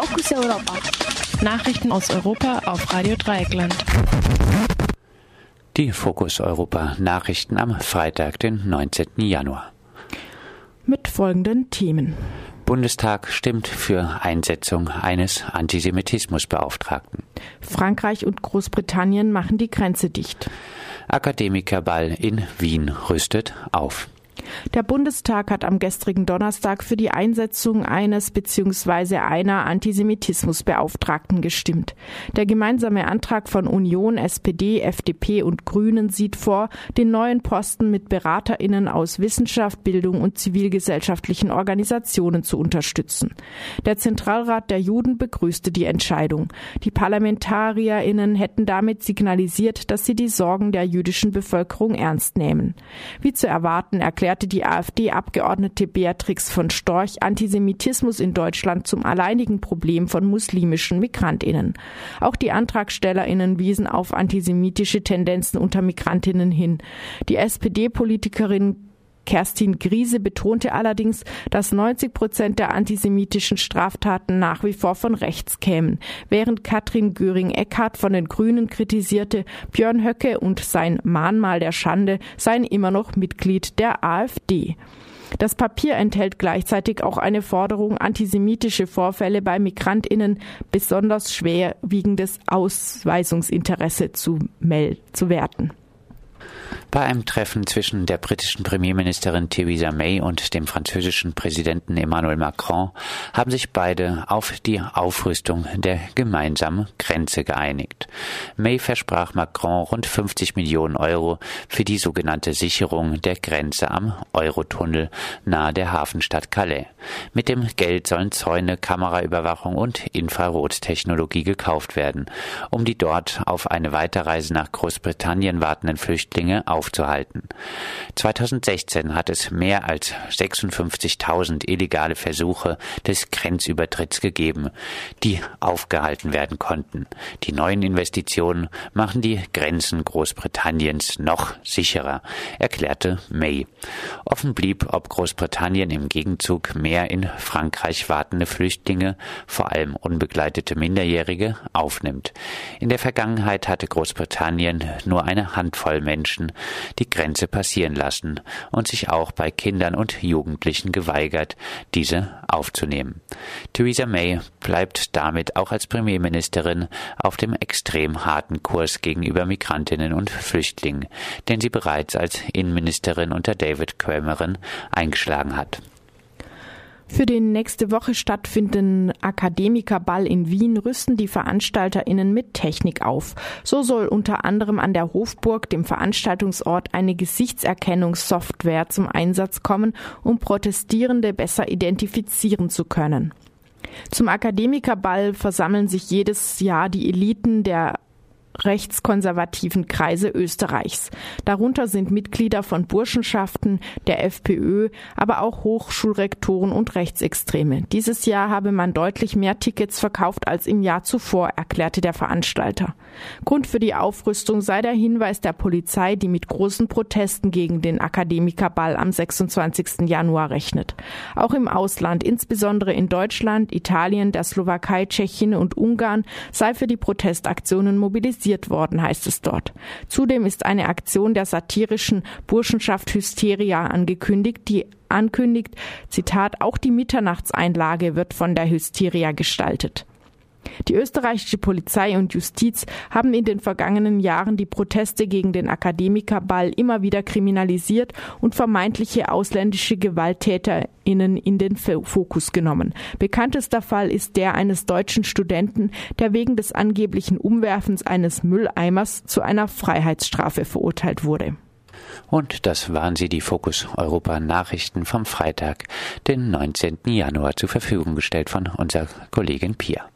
Fokus Europa. Nachrichten aus Europa auf Radio Dreieckland. Die Fokus Europa Nachrichten am Freitag, den 19. Januar. Mit folgenden Themen. Bundestag stimmt für Einsetzung eines Antisemitismusbeauftragten. Frankreich und Großbritannien machen die Grenze dicht. Akademikerball in Wien rüstet auf. Der Bundestag hat am gestrigen Donnerstag für die Einsetzung eines bzw. einer Antisemitismusbeauftragten gestimmt. Der gemeinsame Antrag von Union, SPD, FDP und Grünen sieht vor, den neuen Posten mit Beraterinnen aus Wissenschaft, Bildung und zivilgesellschaftlichen Organisationen zu unterstützen. Der Zentralrat der Juden begrüßte die Entscheidung. Die Parlamentarierinnen hätten damit signalisiert, dass sie die Sorgen der jüdischen Bevölkerung ernst nehmen. Wie zu erwarten erklärt erklärte die AfD-Abgeordnete Beatrix von Storch Antisemitismus in Deutschland zum alleinigen Problem von muslimischen Migrantinnen. Auch die Antragstellerinnen wiesen auf antisemitische Tendenzen unter Migrantinnen hin. Die SPD-Politikerin Kerstin Griese betonte allerdings, dass 90 Prozent der antisemitischen Straftaten nach wie vor von rechts kämen, während Katrin Göring-Eckardt von den Grünen kritisierte, Björn Höcke und sein Mahnmal der Schande seien immer noch Mitglied der AfD. Das Papier enthält gleichzeitig auch eine Forderung, antisemitische Vorfälle bei Migrantinnen besonders schwerwiegendes Ausweisungsinteresse zu, zu werten. Bei einem Treffen zwischen der britischen Premierministerin Theresa May und dem französischen Präsidenten Emmanuel Macron haben sich beide auf die Aufrüstung der gemeinsamen Grenze geeinigt. May versprach Macron rund 50 Millionen Euro für die sogenannte Sicherung der Grenze am Eurotunnel nahe der Hafenstadt Calais. Mit dem Geld sollen Zäune, Kameraüberwachung und Infrarottechnologie gekauft werden, um die dort auf eine Weiterreise nach Großbritannien wartenden Flüchtlinge aufzuhalten. 2016 hat es mehr als 56.000 illegale Versuche des Grenzübertritts gegeben, die aufgehalten werden konnten. Die neuen Investitionen machen die Grenzen Großbritanniens noch sicherer, erklärte May. Offen blieb, ob Großbritannien im Gegenzug mehr in Frankreich wartende Flüchtlinge, vor allem unbegleitete Minderjährige, aufnimmt. In der Vergangenheit hatte Großbritannien nur eine Handvoll Menschen die Grenze passieren lassen und sich auch bei Kindern und Jugendlichen geweigert, diese aufzunehmen. Theresa May bleibt damit auch als Premierministerin auf dem extrem harten Kurs gegenüber Migrantinnen und Flüchtlingen, den sie bereits als Innenministerin unter David Cameron eingeschlagen hat. Für den nächste Woche stattfindenden Akademikerball in Wien rüsten die VeranstalterInnen mit Technik auf. So soll unter anderem an der Hofburg, dem Veranstaltungsort, eine Gesichtserkennungssoftware zum Einsatz kommen, um Protestierende besser identifizieren zu können. Zum Akademikerball versammeln sich jedes Jahr die Eliten der rechtskonservativen Kreise Österreichs. Darunter sind Mitglieder von Burschenschaften, der FPÖ, aber auch Hochschulrektoren und Rechtsextreme. Dieses Jahr habe man deutlich mehr Tickets verkauft als im Jahr zuvor, erklärte der Veranstalter. Grund für die Aufrüstung sei der Hinweis der Polizei, die mit großen Protesten gegen den Akademikerball am 26. Januar rechnet. Auch im Ausland, insbesondere in Deutschland, Italien, der Slowakei, Tschechien und Ungarn, sei für die Protestaktionen mobilisiert organisiert worden, heißt es dort. Zudem ist eine Aktion der satirischen Burschenschaft Hysteria angekündigt, die ankündigt, Zitat, auch die Mitternachtseinlage wird von der Hysteria gestaltet. Die österreichische Polizei und Justiz haben in den vergangenen Jahren die Proteste gegen den Akademikerball immer wieder kriminalisiert und vermeintliche ausländische GewalttäterInnen in den Fokus genommen. Bekanntester Fall ist der eines deutschen Studenten, der wegen des angeblichen Umwerfens eines Mülleimers zu einer Freiheitsstrafe verurteilt wurde. Und das waren sie, die Fokus Europa Nachrichten vom Freitag, den 19. Januar, zur Verfügung gestellt von unserer Kollegin Pia.